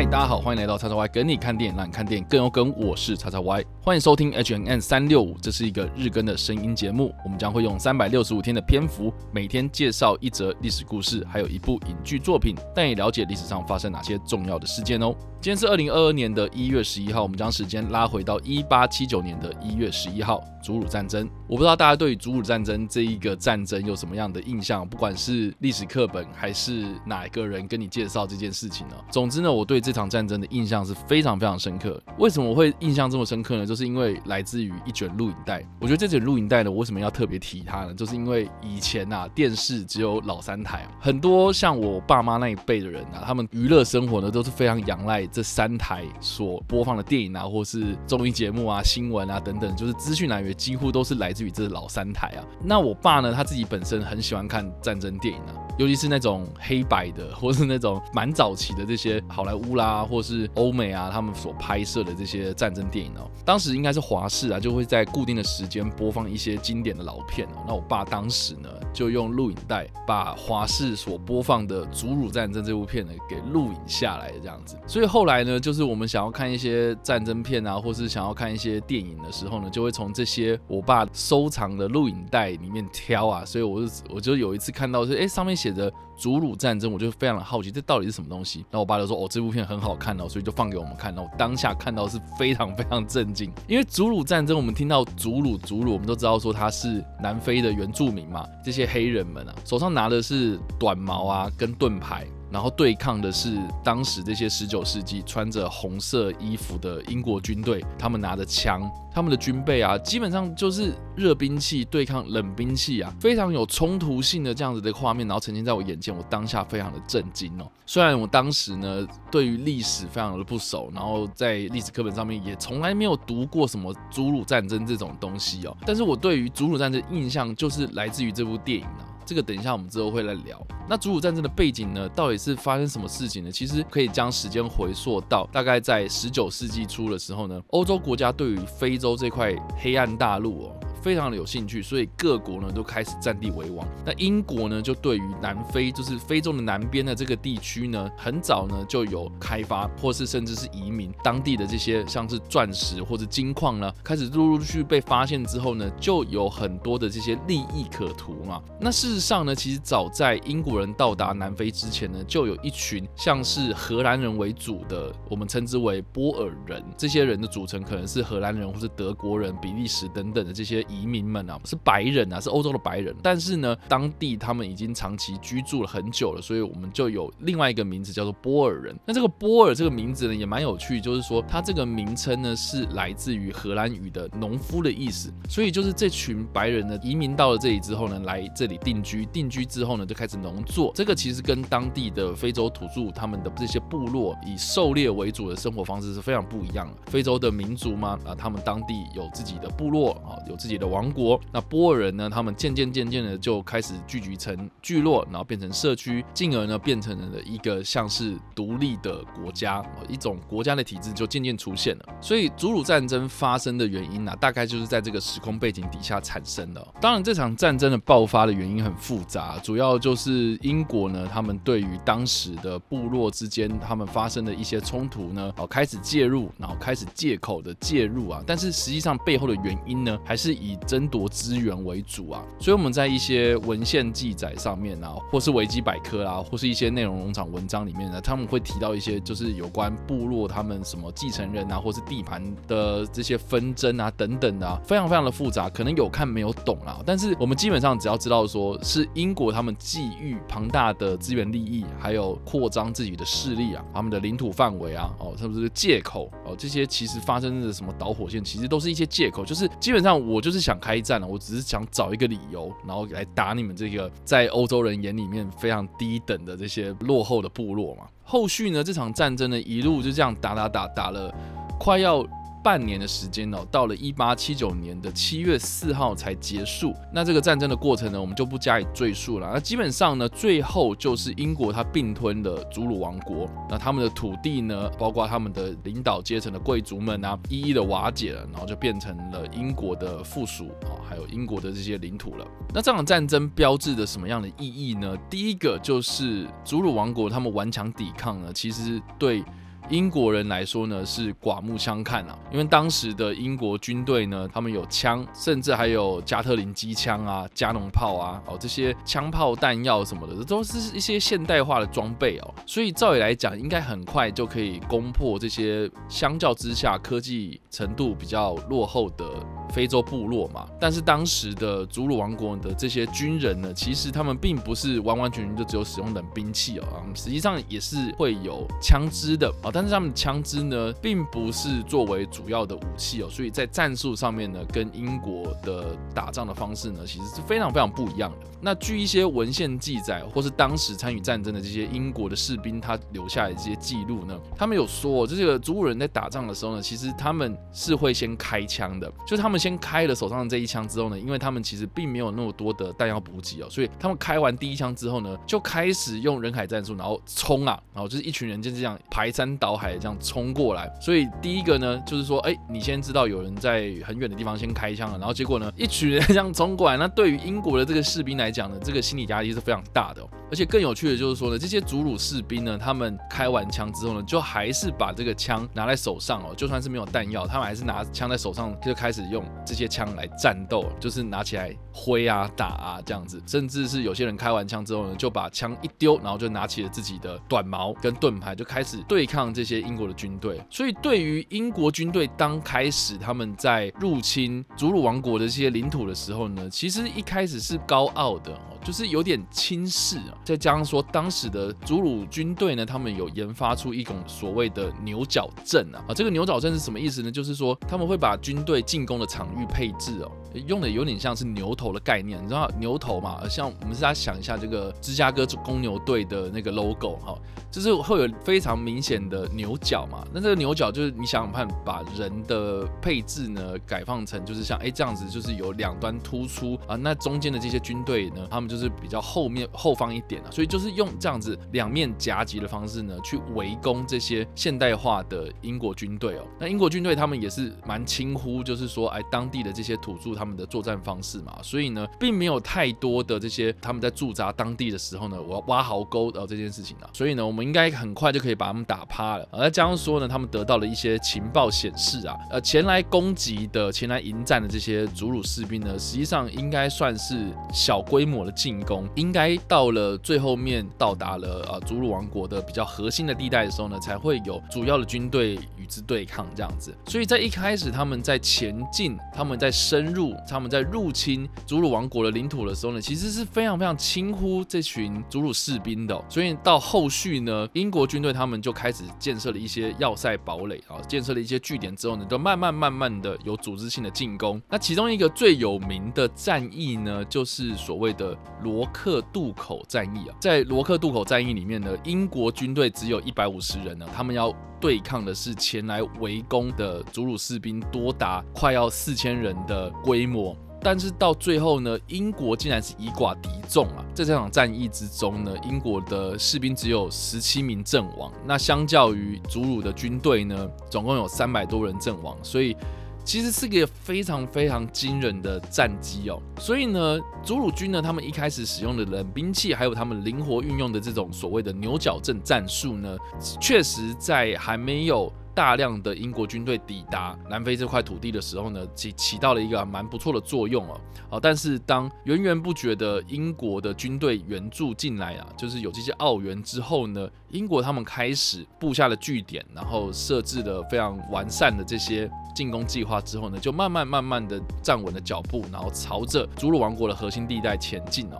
嗨，大家好，欢迎来到叉叉 Y 跟你看电影，让你看电影更有梗。我是叉叉 Y，欢迎收听 H N N 三六五，这是一个日更的声音节目。我们将会用三百六十五天的篇幅，每天介绍一则历史故事，还有一部影剧作品，带你了解历史上发生哪些重要的事件哦。今天是二零二二年的一月十一号，我们将时间拉回到一八七九年的一月十一号，祖鲁战争。我不知道大家对于祖鲁战争这一个战争有什么样的印象，不管是历史课本还是哪一个人跟你介绍这件事情呢？总之呢，我对这场战争的印象是非常非常深刻。为什么会印象这么深刻呢？就是因为来自于一卷录影带。我觉得这卷录影带呢，我为什么要特别提它呢？就是因为以前啊，电视只有老三台，很多像我爸妈那一辈的人啊，他们娱乐生活呢都是非常仰赖这三台所播放的电影啊，或是综艺节目啊、新闻啊等等，就是资讯来源几乎都是来自于这老三台啊。那我爸呢，他自己本身很喜欢看战争电影啊。尤其是那种黑白的，或是那种蛮早期的这些好莱坞啦，或是欧美啊，他们所拍摄的这些战争电影哦，当时应该是华视啊，就会在固定的时间播放一些经典的老片。那我爸当时呢，就用录影带把华视所播放的《祖鲁战争》这部片呢给录影下来的这样子。所以后来呢，就是我们想要看一些战争片啊，或是想要看一些电影的时候呢，就会从这些我爸收藏的录影带里面挑啊。所以我就我就有一次看到是，哎，上面写。着祖鲁战争，我就非常的好奇，这到底是什么东西？然后我爸就说：“哦，这部片很好看哦，所以就放给我们看。”然后当下看到是非常非常震惊，因为祖鲁战争，我们听到祖鲁祖鲁，我们都知道说他是南非的原住民嘛，这些黑人们啊，手上拿的是短矛啊跟盾牌。然后对抗的是当时这些十九世纪穿着红色衣服的英国军队，他们拿着枪，他们的军备啊，基本上就是热兵器对抗冷兵器啊，非常有冲突性的这样子的画面，然后呈现在我眼前，我当下非常的震惊哦。虽然我当时呢对于历史非常的不熟，然后在历史课本上面也从来没有读过什么祖鲁战争这种东西哦，但是我对于祖鲁战争的印象就是来自于这部电影啊。这个等一下我们之后会来聊。那祖鲁战争的背景呢，到底是发生什么事情呢？其实可以将时间回溯到大概在十九世纪初的时候呢，欧洲国家对于非洲这块黑暗大陆哦。非常的有兴趣，所以各国呢都开始占地为王。那英国呢就对于南非，就是非洲的南边的这个地区呢，很早呢就有开发，或是甚至是移民当地的这些像是钻石或者金矿呢，开始陆陆续续被发现之后呢，就有很多的这些利益可图嘛。那事实上呢，其实早在英国人到达南非之前呢，就有一群像是荷兰人为主的，我们称之为波尔人，这些人的组成可能是荷兰人或是德国人、比利时等等的这些。移民们啊，是白人啊，是欧洲的白人，但是呢，当地他们已经长期居住了很久了，所以我们就有另外一个名字叫做波尔人。那这个波尔这个名字呢，也蛮有趣，就是说它这个名称呢是来自于荷兰语的农夫的意思，所以就是这群白人呢移民到了这里之后呢，来这里定居，定居之后呢就开始农作。这个其实跟当地的非洲土著他们的这些部落以狩猎为主的生活方式是非常不一样的。非洲的民族嘛，啊，他们当地有自己的部落啊，有自己的。王国，那波尔人呢？他们渐渐渐渐的就开始聚集成聚落，然后变成社区，进而呢变成了一个像是独立的国家，一种国家的体制就渐渐出现了。所以祖鲁战争发生的原因呢、大概就是在这个时空背景底下产生的。当然，这场战争的爆发的原因很复杂，主要就是英国呢，他们对于当时的部落之间他们发生的一些冲突呢，哦开始介入，然后开始借口的介入啊，但是实际上背后的原因呢，还是以以争夺资源为主啊，所以我们在一些文献记载上面啊，或是维基百科啦，或是一些内容农场文章里面呢，他们会提到一些就是有关部落他们什么继承人啊，或是地盘的这些纷争啊等等的啊，非常非常的复杂，可能有看没有懂啊。但是我们基本上只要知道说是英国他们觊觎庞大的资源利益，还有扩张自己的势力啊，他们的领土范围啊，哦，是不是借口哦？这些其实发生的什么导火线，其实都是一些借口，就是基本上我就是。想开战了，我只是想找一个理由，然后来打你们这个在欧洲人眼里面非常低等的这些落后的部落嘛。后续呢，这场战争呢，一路就这样打打打打了，快要。半年的时间哦，到了一八七九年的七月四号才结束。那这个战争的过程呢，我们就不加以赘述了。那基本上呢，最后就是英国它并吞了祖鲁王国，那他们的土地呢，包括他们的领导阶层的贵族们啊，一一的瓦解了，然后就变成了英国的附属啊，还有英国的这些领土了。那这场战争标志着什么样的意义呢？第一个就是祖鲁王国他们顽强抵抗呢，其实对。英国人来说呢是刮目相看啊，因为当时的英国军队呢，他们有枪，甚至还有加特林机枪啊、加农炮啊，哦这些枪炮弹药什么的，这都是一些现代化的装备哦，所以照理来讲，应该很快就可以攻破这些相较之下科技程度比较落后的非洲部落嘛。但是当时的祖鲁王国的这些军人呢，其实他们并不是完完全全就只有使用冷兵器哦，实际上也是会有枪支的啊，但是他们枪支呢，并不是作为主要的武器哦，所以在战术上面呢，跟英国的打仗的方式呢，其实是非常非常不一样的。那据一些文献记载，或是当时参与战争的这些英国的士兵，他留下来这些记录呢，他们有说，这个祖鲁人在打仗的时候呢，其实他们是会先开枪的，就他们先开了手上的这一枪之后呢，因为他们其实并没有那么多的弹药补给哦，所以他们开完第一枪之后呢，就开始用人海战术，然后冲啊，然后就是一群人就是这样排山倒海这样冲过来。所以第一个呢，就是说，哎，你先知道有人在很远的地方先开枪了，然后结果呢，一群人这样冲过来，那对于英国的这个士兵来讲呢，这个心理压力是非常大的哦。而且更有趣的就是说呢，这些祖鲁士兵呢，他们开完枪之后呢，就还是把这个枪拿在手上哦，就算是没有弹药，他们还是拿枪在手上，就开始用这些枪来战斗，就是拿起来挥啊打啊这样子，甚至是有些人开完枪之后呢，就把枪一丢，然后就拿起了自己的短矛跟盾牌，就开始对抗这些英国的军队。所以对于英国军队当开始他们在入侵祖鲁王国的这些领土的时候呢，其实一开始是高傲的。就是有点轻视啊，再加上说当时的祖鲁军队呢，他们有研发出一种所谓的牛角阵啊，啊，这个牛角阵是什么意思呢？就是说他们会把军队进攻的场域配置哦，用的有点像是牛头的概念，你知道牛头嘛？像我们大家想一下这个芝加哥公牛队的那个 logo 哈，就是会有非常明显的牛角嘛。那这个牛角就是你想想看，把人的配置呢改放成就是像哎这样子，就是有两端突出啊，那中间的这些军队呢，他们。就是比较后面后方一点啊，所以就是用这样子两面夹击的方式呢，去围攻这些现代化的英国军队哦。那英国军队他们也是蛮轻忽，就是说哎当地的这些土著他们的作战方式嘛，所以呢，并没有太多的这些他们在驻扎当地的时候呢，我要挖壕沟的这件事情啊，所以呢，我们应该很快就可以把他们打趴了。而加上说呢，他们得到了一些情报显示啊，呃，前来攻击的、前来迎战的这些祖鲁士兵呢，实际上应该算是小规模的。进攻应该到了最后面，到达了呃祖鲁王国的比较核心的地带的时候呢，才会有主要的军队与之对抗这样子。所以在一开始他们在前进、他们在深入、他们在入侵祖鲁王国的领土的时候呢，其实是非常非常轻忽这群祖鲁士兵的。所以到后续呢，英国军队他们就开始建设了一些要塞堡垒啊，建设了一些据点之后呢，就慢慢慢慢的有组织性的进攻。那其中一个最有名的战役呢，就是所谓的。罗克渡口战役啊，在罗克渡口战役里面呢，英国军队只有一百五十人呢，他们要对抗的是前来围攻的祖鲁士兵多达快要四千人的规模，但是到最后呢，英国竟然是以寡敌众啊，在这场战役之中呢，英国的士兵只有十七名阵亡，那相较于祖鲁的军队呢，总共有三百多人阵亡，所以。其实是个非常非常惊人的战绩哦，所以呢，祖鲁军呢，他们一开始使用的冷兵器，还有他们灵活运用的这种所谓的牛角阵战术呢，确实在还没有。大量的英国军队抵达南非这块土地的时候呢，起起到了一个蛮不错的作用哦。啊，但是当源源不绝的英国的军队援助进来啊，就是有这些澳援之后呢，英国他们开始布下了据点，然后设置了非常完善的这些进攻计划之后呢，就慢慢慢慢的站稳了脚步，然后朝着祖鲁王国的核心地带前进哦。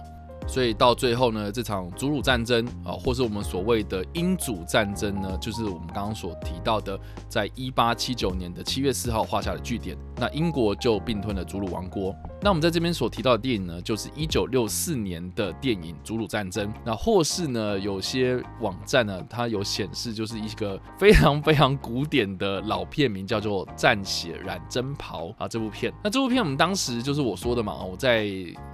所以到最后呢，这场祖鲁战争啊，或是我们所谓的英祖战争呢，就是我们刚刚所提到的，在一八七九年的七月四号画下的句点。那英国就并吞了祖鲁王国。那我们在这边所提到的电影呢，就是一九六四年的电影《祖鲁战争》。那或是呢，有些网站呢，它有显示就是一个非常非常古典的老片名，叫做《战血染征袍》啊。这部片，那这部片我们当时就是我说的嘛，我在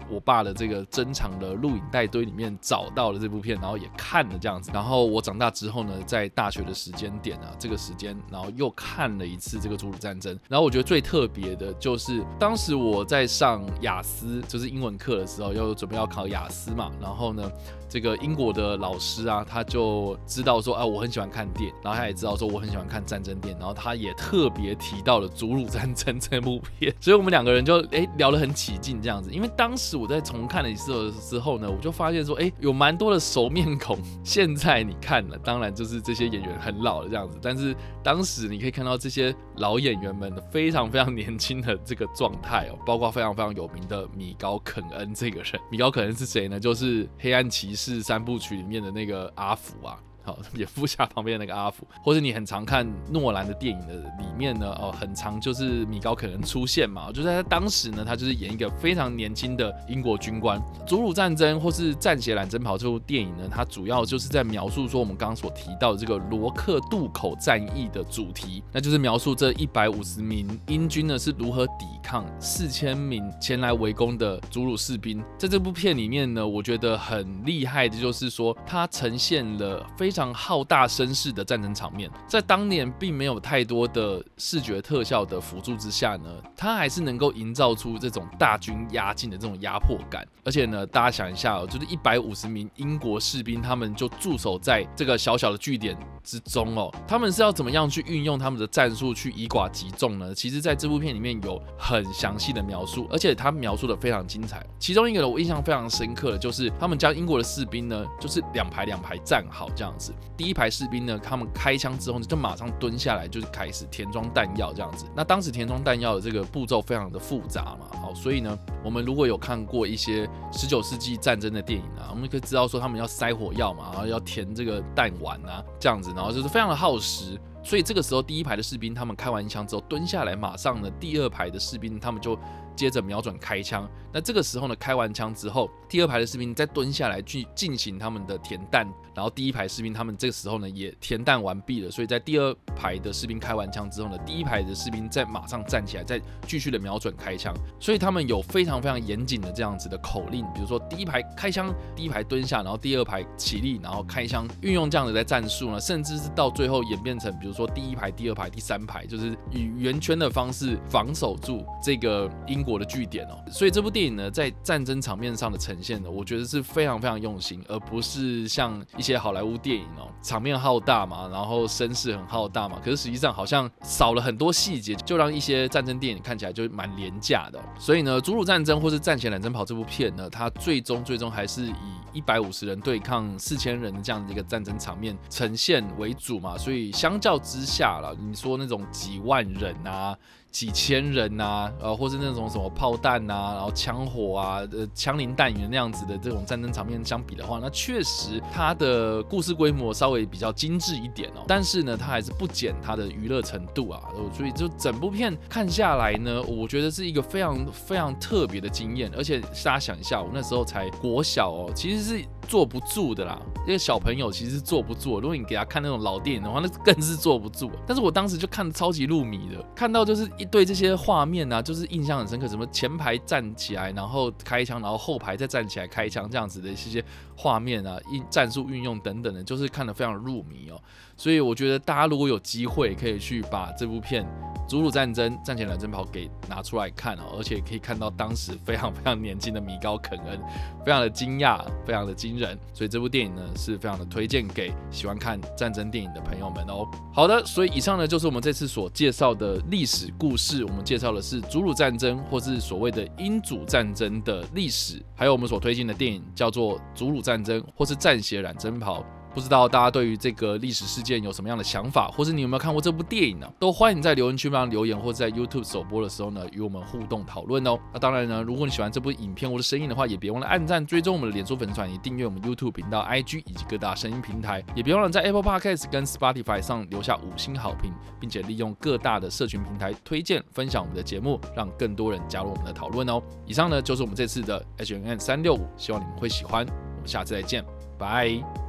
我爸的这个珍藏的录影带堆里面找到了这部片，然后也看了这样子。然后我长大之后呢，在大学的时间点啊，这个时间，然后又看了一次这个《祖鲁战争》。然后我觉得最特别的就是当时我在上。上雅思，就是英文课的时候，要准备要考雅思嘛。然后呢，这个英国的老师啊，他就知道说，啊，我很喜欢看电，然后他也知道说我很喜欢看战争电，然后他也特别提到了《祖鲁战争》这部片，所以我们两个人就哎聊得很起劲这样子。因为当时我在重看了一次的时候呢，我就发现说，哎，有蛮多的熟面孔。现在你看了，当然就是这些演员很老了这样子，但是当时你可以看到这些老演员们的非常非常年轻的这个状态哦，包括非常非常有名的米高肯恩这个人。米高肯恩是谁呢？就是《黑暗骑士》三部曲里面的那个阿福啊。好，蝙蝠侠旁边那个阿福，或者你很常看诺兰的电影的里面呢，哦，很常就是米高可能出现嘛，就在他当时呢，他就是演一个非常年轻的英国军官。祖鲁战争或是战血蓝针袍这部电影呢，它主要就是在描述说我们刚刚所提到的这个罗克渡口战役的主题，那就是描述这一百五十名英军呢是如何抵抗四千名前来围攻的祖鲁士兵。在这部片里面呢，我觉得很厉害的就是说，它呈现了非常浩大声势的战争场面，在当年并没有太多的视觉特效的辅助之下呢，它还是能够营造出这种大军压境的这种压迫感。而且呢，大家想一下哦，就是一百五十名英国士兵，他们就驻守在这个小小的据点之中哦，他们是要怎么样去运用他们的战术去以寡击众呢？其实，在这部片里面有很详细的描述，而且他描述的非常精彩。其中一个我印象非常深刻的就是，他们将英国的士兵呢，就是两排两排站好这样子。第一排士兵呢，他们开枪之后呢，就马上蹲下来，就是开始填装弹药这样子。那当时填装弹药的这个步骤非常的复杂嘛，好，所以呢，我们如果有看过一些十九世纪战争的电影啊，我们可以知道说他们要塞火药嘛，然后要填这个弹丸啊，这样子，然后就是非常的耗时。所以这个时候，第一排的士兵他们开完枪之后蹲下来，马上呢，第二排的士兵他们就。接着瞄准开枪，那这个时候呢，开完枪之后，第二排的士兵再蹲下来去进行他们的填弹，然后第一排士兵他们这个时候呢也填弹完毕了，所以在第二排的士兵开完枪之后呢，第一排的士兵再马上站起来，再继续的瞄准开枪，所以他们有非常非常严谨的这样子的口令，比如说第一排开枪，第一排蹲下，然后第二排起立，然后开枪，运用这样子的战术呢，甚至是到最后演变成，比如说第一排、第二排、第三排，就是以圆圈的方式防守住这个英。国的据点哦，所以这部电影呢，在战争场面上的呈现呢，我觉得是非常非常用心，而不是像一些好莱坞电影哦，场面浩大嘛，然后声势很浩大嘛，可是实际上好像少了很多细节，就让一些战争电影看起来就蛮廉价的。所以呢，《祖鲁战争》或是《战血蓝针跑》这部片呢，它最终最终还是以一百五十人对抗四千人的这样的一个战争场面呈现为主嘛，所以相较之下了，你说那种几万人啊。几千人呐、呃，或是那种什么炮弹呐、然后枪火啊，呃，枪林弹雨那样子的这种战争场面相比的话，那确实它的故事规模稍微比较精致一点哦。但是呢，它还是不减它的娱乐程度啊。所以就整部片看下来呢，我觉得是一个非常非常特别的经验。而且大家想一下，我那时候才国小哦，其实是。坐不住的啦，因为小朋友其实坐不住。如果你给他看那种老电影的话，那更是坐不住。但是我当时就看得超级入迷的，看到就是一对这些画面啊，就是印象很深刻。什么前排站起来，然后开枪，然后后排再站起来开枪，这样子的一些画面啊，运战术运用等等的，就是看得非常入迷哦。所以我觉得大家如果有机会，可以去把这部片。祖鲁战争，战血蓝针袍给拿出来看哦，而且可以看到当时非常非常年轻的米高肯恩，非常的惊讶，非常的惊人，所以这部电影呢是非常的推荐给喜欢看战争电影的朋友们哦。好的，所以以上呢就是我们这次所介绍的历史故事，我们介绍的是祖鲁战争或是所谓的英祖战争的历史，还有我们所推荐的电影叫做祖鲁战争或是战血染征袍。不知道大家对于这个历史事件有什么样的想法，或是你有没有看过这部电影呢？都欢迎在留言区帮留言，或者在 YouTube 首播的时候呢，与我们互动讨论哦。那当然呢，如果你喜欢这部影片或者声音的话，也别忘了按赞、追踪我们的脸书粉丝团，也订阅我们 YouTube 频道、IG 以及各大声音平台，也别忘了在 Apple Podcast 跟 Spotify 上留下五星好评，并且利用各大的社群平台推荐分享我们的节目，让更多人加入我们的讨论哦。以上呢就是我们这次的 H&M 365，希望你们会喜欢。我们下次再见，拜。